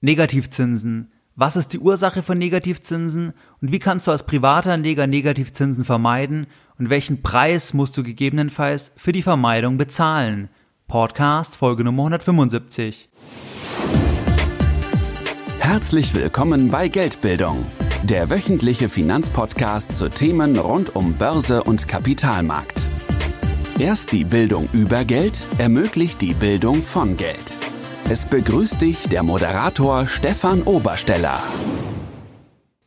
Negativzinsen. Was ist die Ursache von Negativzinsen und wie kannst du als Privatanleger Negativzinsen vermeiden und welchen Preis musst du gegebenenfalls für die Vermeidung bezahlen? Podcast Folge Nummer 175. Herzlich willkommen bei Geldbildung, der wöchentliche Finanzpodcast zu Themen rund um Börse und Kapitalmarkt. Erst die Bildung über Geld ermöglicht die Bildung von Geld. Es begrüßt dich der Moderator Stefan Obersteller.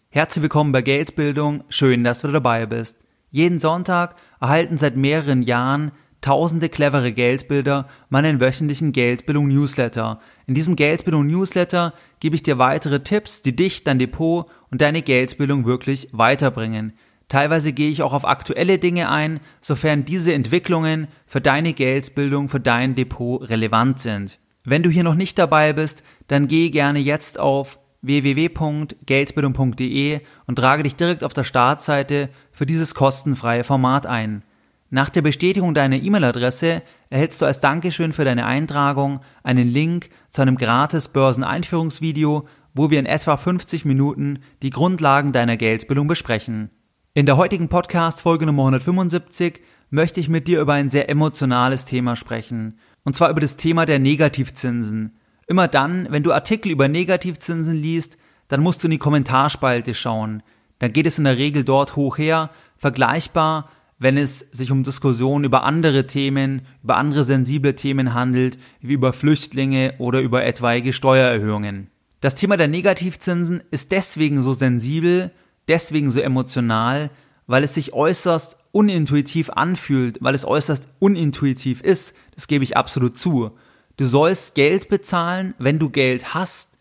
Herzlich willkommen bei Geldbildung, schön, dass du dabei bist. Jeden Sonntag erhalten seit mehreren Jahren tausende clevere Geldbilder meinen wöchentlichen Geldbildung Newsletter. In diesem Geldbildung Newsletter gebe ich dir weitere Tipps, die dich, dein Depot und deine Geldbildung wirklich weiterbringen. Teilweise gehe ich auch auf aktuelle Dinge ein, sofern diese Entwicklungen für deine Geldbildung, für dein Depot relevant sind. Wenn du hier noch nicht dabei bist, dann geh gerne jetzt auf www.geldbildung.de und trage dich direkt auf der Startseite für dieses kostenfreie Format ein. Nach der Bestätigung deiner E-Mail-Adresse erhältst du als Dankeschön für deine Eintragung einen Link zu einem gratis Börseneinführungsvideo, wo wir in etwa 50 Minuten die Grundlagen deiner Geldbildung besprechen. In der heutigen Podcast Folge Nummer 175 möchte ich mit dir über ein sehr emotionales Thema sprechen – und zwar über das Thema der Negativzinsen. Immer dann, wenn du Artikel über Negativzinsen liest, dann musst du in die Kommentarspalte schauen. Dann geht es in der Regel dort hoch her, vergleichbar, wenn es sich um Diskussionen über andere Themen, über andere sensible Themen handelt, wie über Flüchtlinge oder über etwaige Steuererhöhungen. Das Thema der Negativzinsen ist deswegen so sensibel, deswegen so emotional, weil es sich äußerst unintuitiv anfühlt, weil es äußerst unintuitiv ist, das gebe ich absolut zu. Du sollst Geld bezahlen, wenn du Geld hast.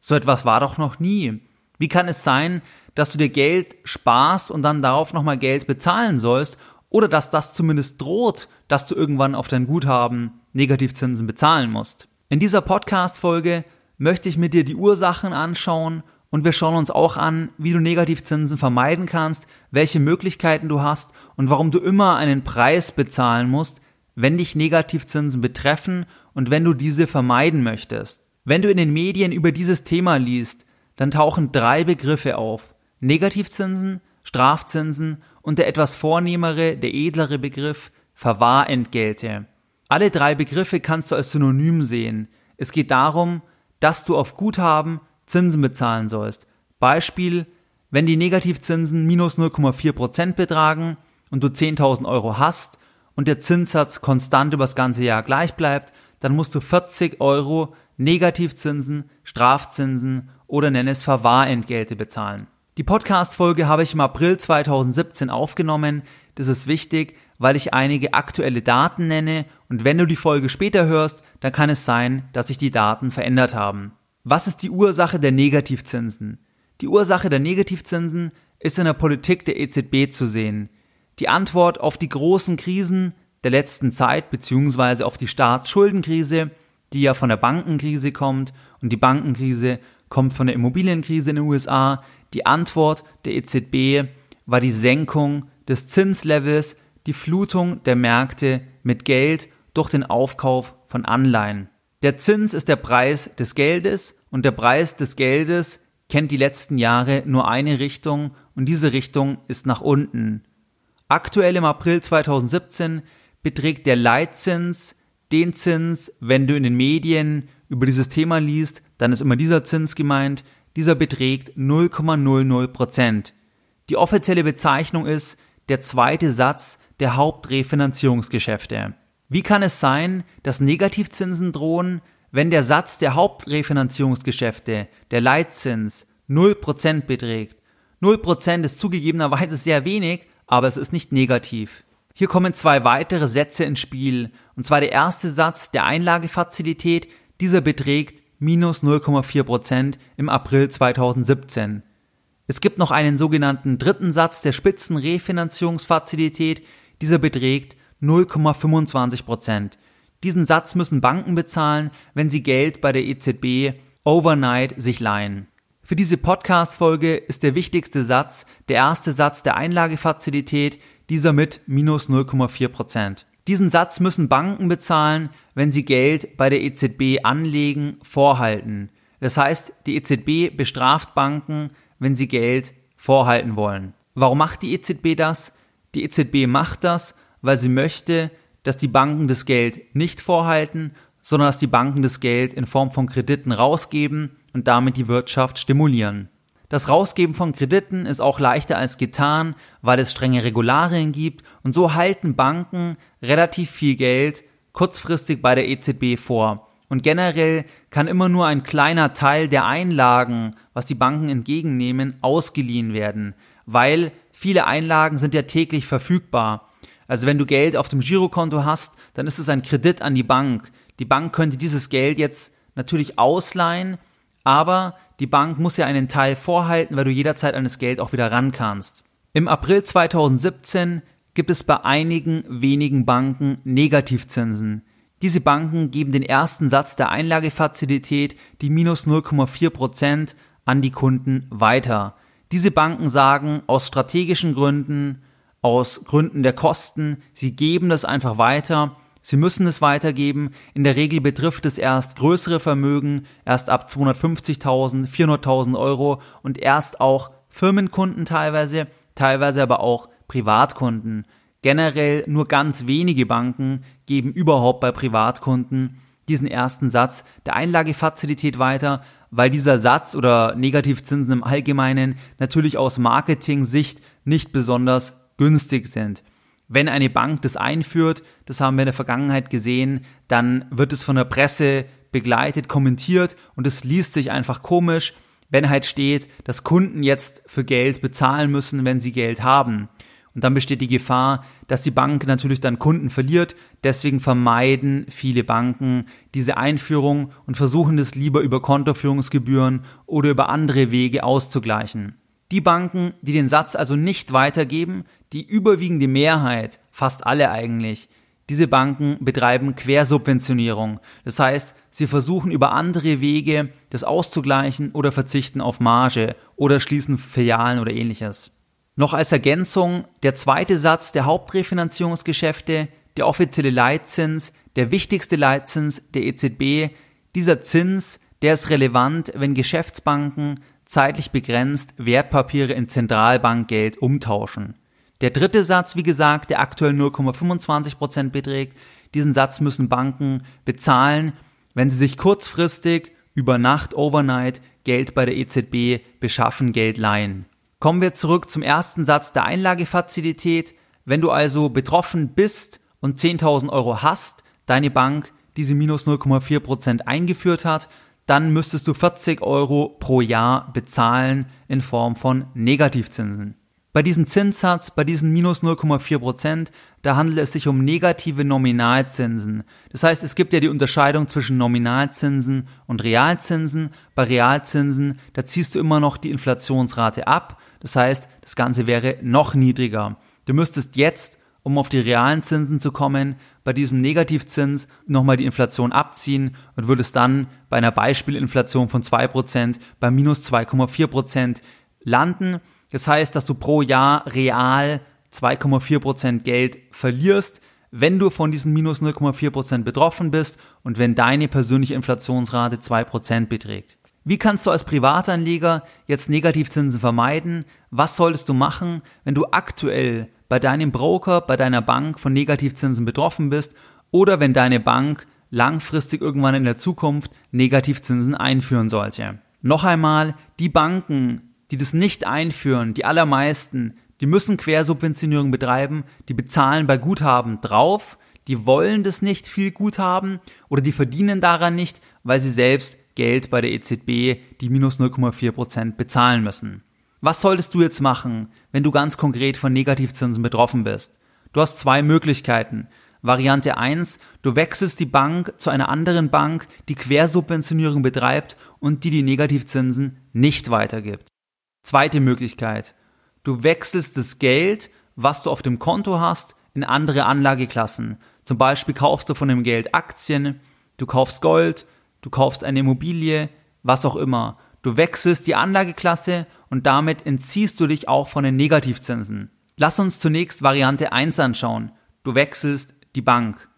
So etwas war doch noch nie. Wie kann es sein, dass du dir Geld sparst und dann darauf nochmal Geld bezahlen sollst oder dass das zumindest droht, dass du irgendwann auf dein Guthaben Negativzinsen bezahlen musst? In dieser Podcast-Folge möchte ich mit dir die Ursachen anschauen und wir schauen uns auch an, wie du Negativzinsen vermeiden kannst, welche Möglichkeiten du hast und warum du immer einen Preis bezahlen musst, wenn dich Negativzinsen betreffen und wenn du diese vermeiden möchtest. Wenn du in den Medien über dieses Thema liest, dann tauchen drei Begriffe auf. Negativzinsen, Strafzinsen und der etwas vornehmere, der edlere Begriff Verwahrentgelte. Alle drei Begriffe kannst du als Synonym sehen. Es geht darum, dass du auf Guthaben Zinsen bezahlen sollst. Beispiel, wenn die Negativzinsen minus 0,4% betragen und du 10.000 Euro hast und der Zinssatz konstant übers ganze Jahr gleich bleibt, dann musst du 40 Euro Negativzinsen, Strafzinsen oder nenn es Verwahrentgelte bezahlen. Die Podcast-Folge habe ich im April 2017 aufgenommen. Das ist wichtig, weil ich einige aktuelle Daten nenne und wenn du die Folge später hörst, dann kann es sein, dass sich die Daten verändert haben. Was ist die Ursache der Negativzinsen? Die Ursache der Negativzinsen ist in der Politik der EZB zu sehen. Die Antwort auf die großen Krisen der letzten Zeit beziehungsweise auf die Staatsschuldenkrise, die ja von der Bankenkrise kommt und die Bankenkrise kommt von der Immobilienkrise in den USA. Die Antwort der EZB war die Senkung des Zinslevels, die Flutung der Märkte mit Geld durch den Aufkauf von Anleihen. Der Zins ist der Preis des Geldes und der Preis des Geldes kennt die letzten Jahre nur eine Richtung und diese Richtung ist nach unten. Aktuell im April 2017 beträgt der Leitzins den Zins, wenn du in den Medien über dieses Thema liest, dann ist immer dieser Zins gemeint, dieser beträgt 0,00 Prozent. Die offizielle Bezeichnung ist der zweite Satz der Hauptrefinanzierungsgeschäfte. Wie kann es sein, dass Negativzinsen drohen, wenn der Satz der Hauptrefinanzierungsgeschäfte, der Leitzins, 0% beträgt? 0% ist zugegebenerweise sehr wenig, aber es ist nicht negativ. Hier kommen zwei weitere Sätze ins Spiel, und zwar der erste Satz der Einlagefazilität, dieser beträgt minus 0,4% im April 2017. Es gibt noch einen sogenannten dritten Satz der Spitzenrefinanzierungsfazilität, dieser beträgt 0,25 Prozent. Diesen Satz müssen Banken bezahlen, wenn sie Geld bei der EZB overnight sich leihen. Für diese Podcast-Folge ist der wichtigste Satz der erste Satz der Einlagefazilität, dieser mit minus 0,4 Prozent. Diesen Satz müssen Banken bezahlen, wenn sie Geld bei der EZB anlegen, vorhalten. Das heißt, die EZB bestraft Banken, wenn sie Geld vorhalten wollen. Warum macht die EZB das? Die EZB macht das, weil sie möchte, dass die Banken das Geld nicht vorhalten, sondern dass die Banken das Geld in Form von Krediten rausgeben und damit die Wirtschaft stimulieren. Das Rausgeben von Krediten ist auch leichter als getan, weil es strenge Regularien gibt und so halten Banken relativ viel Geld kurzfristig bei der EZB vor. Und generell kann immer nur ein kleiner Teil der Einlagen, was die Banken entgegennehmen, ausgeliehen werden, weil viele Einlagen sind ja täglich verfügbar. Also wenn du Geld auf dem Girokonto hast, dann ist es ein Kredit an die Bank. Die Bank könnte dieses Geld jetzt natürlich ausleihen, aber die Bank muss ja einen Teil vorhalten, weil du jederzeit an das Geld auch wieder ran kannst. Im April 2017 gibt es bei einigen wenigen Banken Negativzinsen. Diese Banken geben den ersten Satz der Einlagefazilität, die minus 0,4 Prozent, an die Kunden weiter. Diese Banken sagen aus strategischen Gründen, aus Gründen der Kosten, sie geben das einfach weiter Sie müssen es weitergeben. In der Regel betrifft es erst größere Vermögen, erst ab 250.000, 400.000 Euro und erst auch Firmenkunden teilweise, teilweise aber auch Privatkunden. Generell nur ganz wenige Banken geben überhaupt bei Privatkunden diesen ersten Satz der Einlagefazilität weiter, weil dieser Satz oder Negativzinsen im Allgemeinen natürlich aus Marketing-Sicht nicht besonders günstig sind. Wenn eine Bank das einführt, das haben wir in der Vergangenheit gesehen, dann wird es von der Presse begleitet, kommentiert und es liest sich einfach komisch, wenn halt steht, dass Kunden jetzt für Geld bezahlen müssen, wenn sie Geld haben. Und dann besteht die Gefahr, dass die Bank natürlich dann Kunden verliert. Deswegen vermeiden viele Banken diese Einführung und versuchen es lieber über Kontoführungsgebühren oder über andere Wege auszugleichen. Die Banken, die den Satz also nicht weitergeben, die überwiegende Mehrheit, fast alle eigentlich, diese Banken betreiben Quersubventionierung. Das heißt, sie versuchen über andere Wege das auszugleichen oder verzichten auf Marge oder schließen Filialen oder ähnliches. Noch als Ergänzung der zweite Satz der Hauptrefinanzierungsgeschäfte, der offizielle Leitzins, der wichtigste Leitzins der EZB. Dieser Zins, der ist relevant, wenn Geschäftsbanken zeitlich begrenzt Wertpapiere in Zentralbankgeld umtauschen. Der dritte Satz, wie gesagt, der aktuell 0,25 Prozent beträgt, diesen Satz müssen Banken bezahlen, wenn sie sich kurzfristig über Nacht, overnight Geld bei der EZB beschaffen, Geld leihen. Kommen wir zurück zum ersten Satz der Einlagefazilität. Wenn du also betroffen bist und 10.000 Euro hast, deine Bank diese minus 0,4 Prozent eingeführt hat, dann müsstest du 40 Euro pro Jahr bezahlen in Form von Negativzinsen. Bei diesem Zinssatz, bei diesen minus 0,4 Prozent, da handelt es sich um negative Nominalzinsen. Das heißt, es gibt ja die Unterscheidung zwischen Nominalzinsen und Realzinsen. Bei Realzinsen, da ziehst du immer noch die Inflationsrate ab. Das heißt, das Ganze wäre noch niedriger. Du müsstest jetzt, um auf die realen Zinsen zu kommen, bei diesem Negativzins nochmal die Inflation abziehen und würdest dann bei einer Beispielinflation von 2% bei minus 2,4% landen. Das heißt, dass du pro Jahr real 2,4% Geld verlierst, wenn du von diesen minus 0,4% betroffen bist und wenn deine persönliche Inflationsrate 2% beträgt. Wie kannst du als Privatanleger jetzt Negativzinsen vermeiden? Was solltest du machen, wenn du aktuell bei deinem Broker, bei deiner Bank von Negativzinsen betroffen bist oder wenn deine Bank langfristig irgendwann in der Zukunft Negativzinsen einführen sollte. Noch einmal, die Banken, die das nicht einführen, die allermeisten, die müssen Quersubventionierung betreiben, die bezahlen bei Guthaben drauf, die wollen das nicht viel Guthaben oder die verdienen daran nicht, weil sie selbst Geld bei der EZB, die minus 0,4 Prozent bezahlen müssen. Was solltest du jetzt machen, wenn du ganz konkret von Negativzinsen betroffen bist? Du hast zwei Möglichkeiten. Variante 1, du wechselst die Bank zu einer anderen Bank, die Quersubventionierung betreibt und die die Negativzinsen nicht weitergibt. Zweite Möglichkeit, du wechselst das Geld, was du auf dem Konto hast, in andere Anlageklassen. Zum Beispiel kaufst du von dem Geld Aktien, du kaufst Gold, du kaufst eine Immobilie, was auch immer. Du wechselst die Anlageklasse und damit entziehst du dich auch von den Negativzinsen. Lass uns zunächst Variante 1 anschauen. Du wechselst die Bank.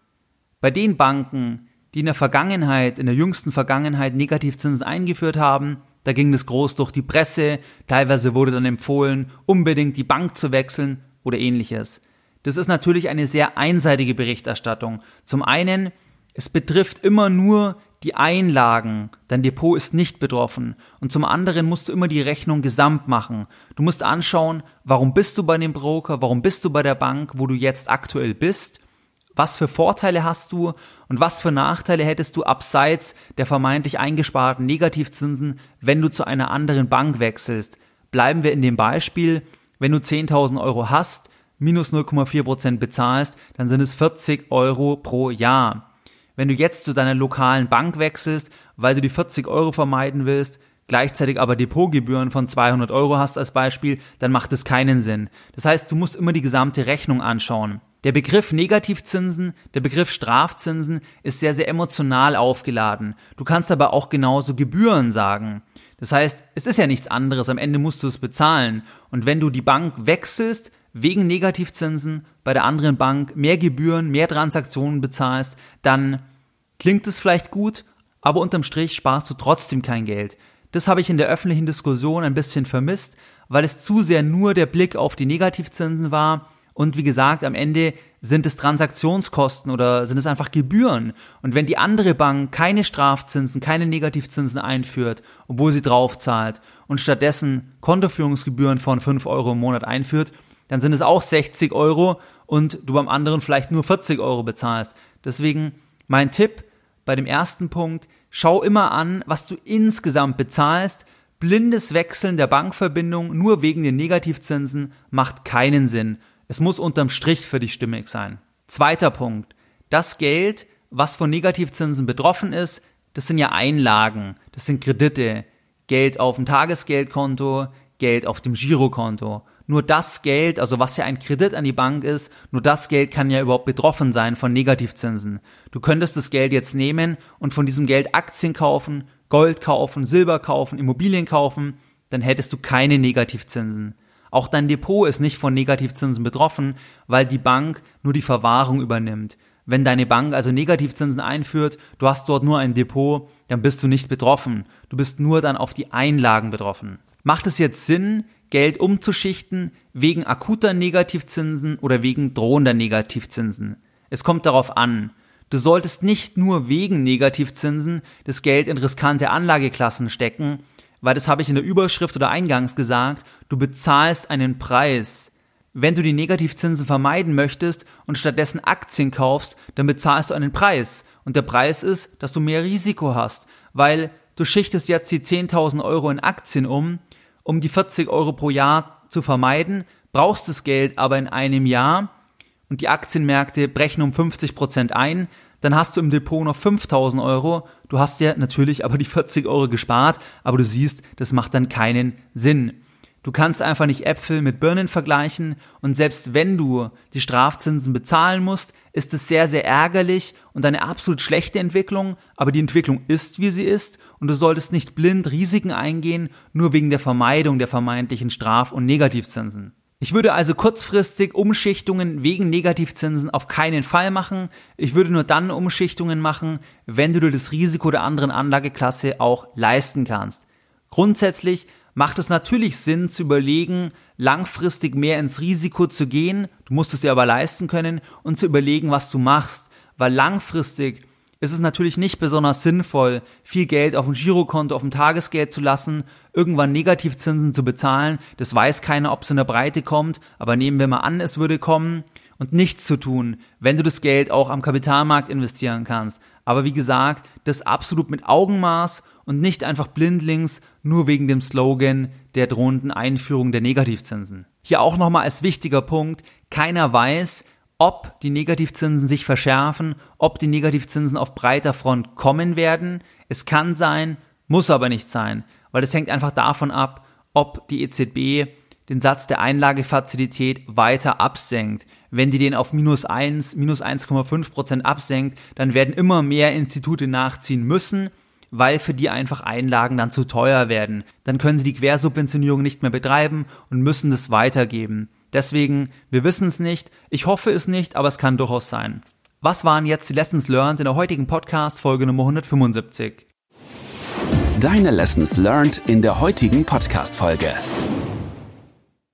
Bei den Banken, die in der Vergangenheit, in der jüngsten Vergangenheit Negativzinsen eingeführt haben. Da ging das groß durch die Presse, teilweise wurde dann empfohlen, unbedingt die Bank zu wechseln oder ähnliches. Das ist natürlich eine sehr einseitige Berichterstattung. Zum einen, es betrifft immer nur die Einlagen, dein Depot ist nicht betroffen. Und zum anderen musst du immer die Rechnung gesamt machen. Du musst anschauen, warum bist du bei dem Broker, warum bist du bei der Bank, wo du jetzt aktuell bist was für Vorteile hast du und was für Nachteile hättest du abseits der vermeintlich eingesparten Negativzinsen, wenn du zu einer anderen Bank wechselst? Bleiben wir in dem Beispiel, wenn du 10.000 Euro hast, minus 0,4 Prozent bezahlst, dann sind es 40 Euro pro Jahr. Wenn du jetzt zu deiner lokalen Bank wechselst, weil du die 40 Euro vermeiden willst, gleichzeitig aber Depotgebühren von 200 Euro hast als Beispiel, dann macht es keinen Sinn. Das heißt, du musst immer die gesamte Rechnung anschauen. Der Begriff Negativzinsen, der Begriff Strafzinsen ist sehr, sehr emotional aufgeladen. Du kannst aber auch genauso Gebühren sagen. Das heißt, es ist ja nichts anderes, am Ende musst du es bezahlen. Und wenn du die Bank wechselst, wegen Negativzinsen bei der anderen Bank mehr Gebühren, mehr Transaktionen bezahlst, dann klingt es vielleicht gut, aber unterm Strich sparst du trotzdem kein Geld. Das habe ich in der öffentlichen Diskussion ein bisschen vermisst, weil es zu sehr nur der Blick auf die Negativzinsen war und wie gesagt, am Ende sind es Transaktionskosten oder sind es einfach Gebühren. Und wenn die andere Bank keine Strafzinsen, keine Negativzinsen einführt, obwohl sie draufzahlt und stattdessen Kontoführungsgebühren von 5 Euro im Monat einführt, dann sind es auch 60 Euro und du beim anderen vielleicht nur 40 Euro bezahlst. Deswegen mein Tipp bei dem ersten Punkt, schau immer an, was du insgesamt bezahlst. Blindes Wechseln der Bankverbindung nur wegen den Negativzinsen macht keinen Sinn. Es muss unterm Strich für dich stimmig sein. Zweiter Punkt. Das Geld, was von Negativzinsen betroffen ist, das sind ja Einlagen, das sind Kredite, Geld auf dem Tagesgeldkonto, Geld auf dem Girokonto. Nur das Geld, also was ja ein Kredit an die Bank ist, nur das Geld kann ja überhaupt betroffen sein von Negativzinsen. Du könntest das Geld jetzt nehmen und von diesem Geld Aktien kaufen, Gold kaufen, Silber kaufen, Immobilien kaufen, dann hättest du keine Negativzinsen. Auch dein Depot ist nicht von Negativzinsen betroffen, weil die Bank nur die Verwahrung übernimmt. Wenn deine Bank also Negativzinsen einführt, du hast dort nur ein Depot, dann bist du nicht betroffen. Du bist nur dann auf die Einlagen betroffen. Macht es jetzt Sinn, Geld umzuschichten wegen akuter Negativzinsen oder wegen drohender Negativzinsen? Es kommt darauf an. Du solltest nicht nur wegen Negativzinsen das Geld in riskante Anlageklassen stecken, weil das habe ich in der Überschrift oder eingangs gesagt, du bezahlst einen Preis. Wenn du die Negativzinsen vermeiden möchtest und stattdessen Aktien kaufst, dann bezahlst du einen Preis. Und der Preis ist, dass du mehr Risiko hast, weil du schichtest jetzt die 10.000 Euro in Aktien um, um die 40 Euro pro Jahr zu vermeiden, brauchst das Geld aber in einem Jahr und die Aktienmärkte brechen um 50 Prozent ein, dann hast du im Depot noch 5000 Euro. Du hast ja natürlich aber die 40 Euro gespart, aber du siehst, das macht dann keinen Sinn. Du kannst einfach nicht Äpfel mit Birnen vergleichen und selbst wenn du die Strafzinsen bezahlen musst, ist es sehr, sehr ärgerlich und eine absolut schlechte Entwicklung, aber die Entwicklung ist, wie sie ist und du solltest nicht blind Risiken eingehen, nur wegen der Vermeidung der vermeintlichen Straf- und Negativzinsen. Ich würde also kurzfristig Umschichtungen wegen Negativzinsen auf keinen Fall machen. Ich würde nur dann Umschichtungen machen, wenn du dir das Risiko der anderen Anlageklasse auch leisten kannst. Grundsätzlich macht es natürlich Sinn zu überlegen, langfristig mehr ins Risiko zu gehen, du musst es dir aber leisten können und zu überlegen, was du machst, weil langfristig ist es natürlich nicht besonders sinnvoll, viel Geld auf dem Girokonto, auf dem Tagesgeld zu lassen, irgendwann Negativzinsen zu bezahlen. Das weiß keiner, ob es in der Breite kommt, aber nehmen wir mal an, es würde kommen und nichts zu tun, wenn du das Geld auch am Kapitalmarkt investieren kannst. Aber wie gesagt, das absolut mit Augenmaß und nicht einfach blindlings nur wegen dem Slogan der drohenden Einführung der Negativzinsen. Hier auch nochmal als wichtiger Punkt, keiner weiß, ob die Negativzinsen sich verschärfen, ob die Negativzinsen auf breiter Front kommen werden. Es kann sein, muss aber nicht sein, weil es hängt einfach davon ab, ob die EZB den Satz der Einlagefazilität weiter absenkt. Wenn die den auf minus 1, minus 1,5 Prozent absenkt, dann werden immer mehr Institute nachziehen müssen, weil für die einfach Einlagen dann zu teuer werden. Dann können sie die Quersubventionierung nicht mehr betreiben und müssen das weitergeben. Deswegen, wir wissen es nicht. Ich hoffe es nicht, aber es kann durchaus sein. Was waren jetzt die Lessons learned in der heutigen Podcast Folge Nummer 175? Deine Lessons learned in der heutigen Podcast Folge.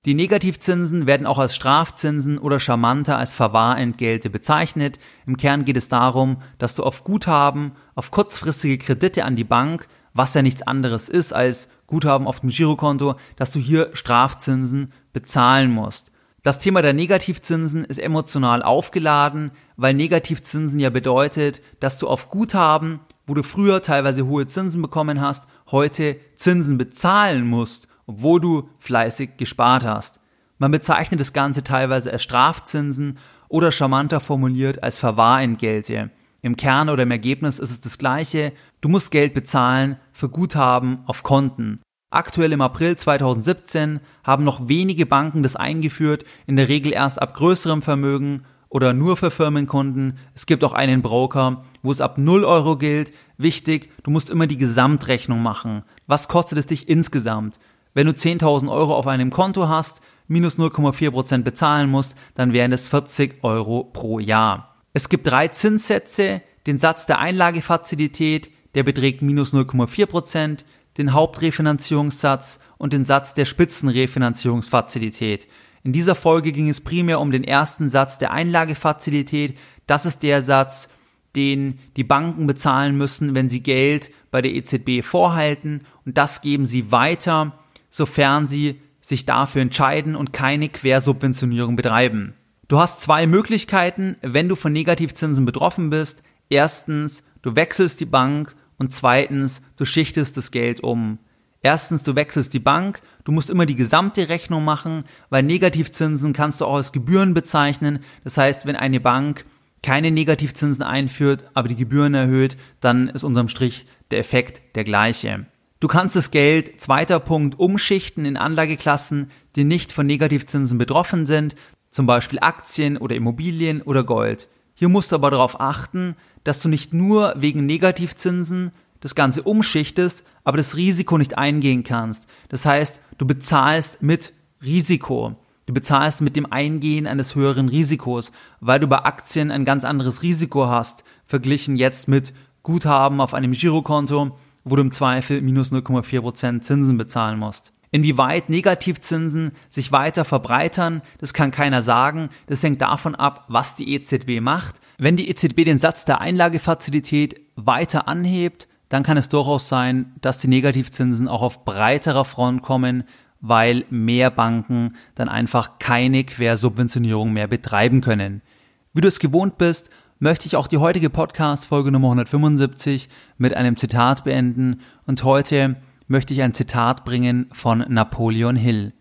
Die Negativzinsen werden auch als Strafzinsen oder charmanter als Verwahrentgelte bezeichnet. Im Kern geht es darum, dass du auf Guthaben, auf kurzfristige Kredite an die Bank, was ja nichts anderes ist als Guthaben auf dem Girokonto, dass du hier Strafzinsen bezahlen musst. Das Thema der Negativzinsen ist emotional aufgeladen, weil Negativzinsen ja bedeutet, dass du auf Guthaben, wo du früher teilweise hohe Zinsen bekommen hast, heute Zinsen bezahlen musst obwohl du fleißig gespart hast. Man bezeichnet das Ganze teilweise als Strafzinsen oder charmanter formuliert als Verwahrentgelte. Im Kern oder im Ergebnis ist es das gleiche. Du musst Geld bezahlen für Guthaben auf Konten. Aktuell im April 2017 haben noch wenige Banken das eingeführt, in der Regel erst ab größerem Vermögen oder nur für Firmenkunden. Es gibt auch einen Broker, wo es ab 0 Euro gilt. Wichtig, du musst immer die Gesamtrechnung machen. Was kostet es dich insgesamt? Wenn du 10.000 Euro auf einem Konto hast, minus 0,4% bezahlen musst, dann wären es 40 Euro pro Jahr. Es gibt drei Zinssätze, den Satz der Einlagefazilität, der beträgt minus 0,4%, den Hauptrefinanzierungssatz und den Satz der Spitzenrefinanzierungsfazilität. In dieser Folge ging es primär um den ersten Satz der Einlagefazilität. Das ist der Satz, den die Banken bezahlen müssen, wenn sie Geld bei der EZB vorhalten und das geben sie weiter sofern sie sich dafür entscheiden und keine Quersubventionierung betreiben. Du hast zwei Möglichkeiten, wenn du von Negativzinsen betroffen bist. Erstens, du wechselst die Bank und zweitens, du schichtest das Geld um. Erstens, du wechselst die Bank, du musst immer die gesamte Rechnung machen, weil Negativzinsen kannst du auch als Gebühren bezeichnen. Das heißt, wenn eine Bank keine Negativzinsen einführt, aber die Gebühren erhöht, dann ist unterm Strich der Effekt der gleiche. Du kannst das Geld, zweiter Punkt, umschichten in Anlageklassen, die nicht von Negativzinsen betroffen sind, zum Beispiel Aktien oder Immobilien oder Gold. Hier musst du aber darauf achten, dass du nicht nur wegen Negativzinsen das Ganze umschichtest, aber das Risiko nicht eingehen kannst. Das heißt, du bezahlst mit Risiko. Du bezahlst mit dem Eingehen eines höheren Risikos, weil du bei Aktien ein ganz anderes Risiko hast, verglichen jetzt mit Guthaben auf einem Girokonto wo du im Zweifel minus 0,4% Zinsen bezahlen musst. Inwieweit Negativzinsen sich weiter verbreitern, das kann keiner sagen. Das hängt davon ab, was die EZB macht. Wenn die EZB den Satz der Einlagefazilität weiter anhebt, dann kann es durchaus sein, dass die Negativzinsen auch auf breiterer Front kommen, weil mehr Banken dann einfach keine Quersubventionierung mehr betreiben können. Wie du es gewohnt bist, möchte ich auch die heutige Podcast-Folge Nummer 175 mit einem Zitat beenden und heute möchte ich ein Zitat bringen von Napoleon Hill.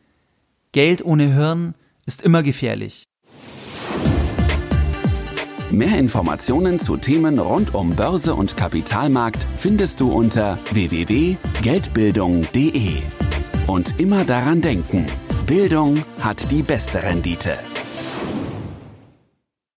Geld ohne Hirn ist immer gefährlich. Mehr Informationen zu Themen rund um Börse und Kapitalmarkt findest du unter www.geldbildung.de. Und immer daran denken, Bildung hat die beste Rendite.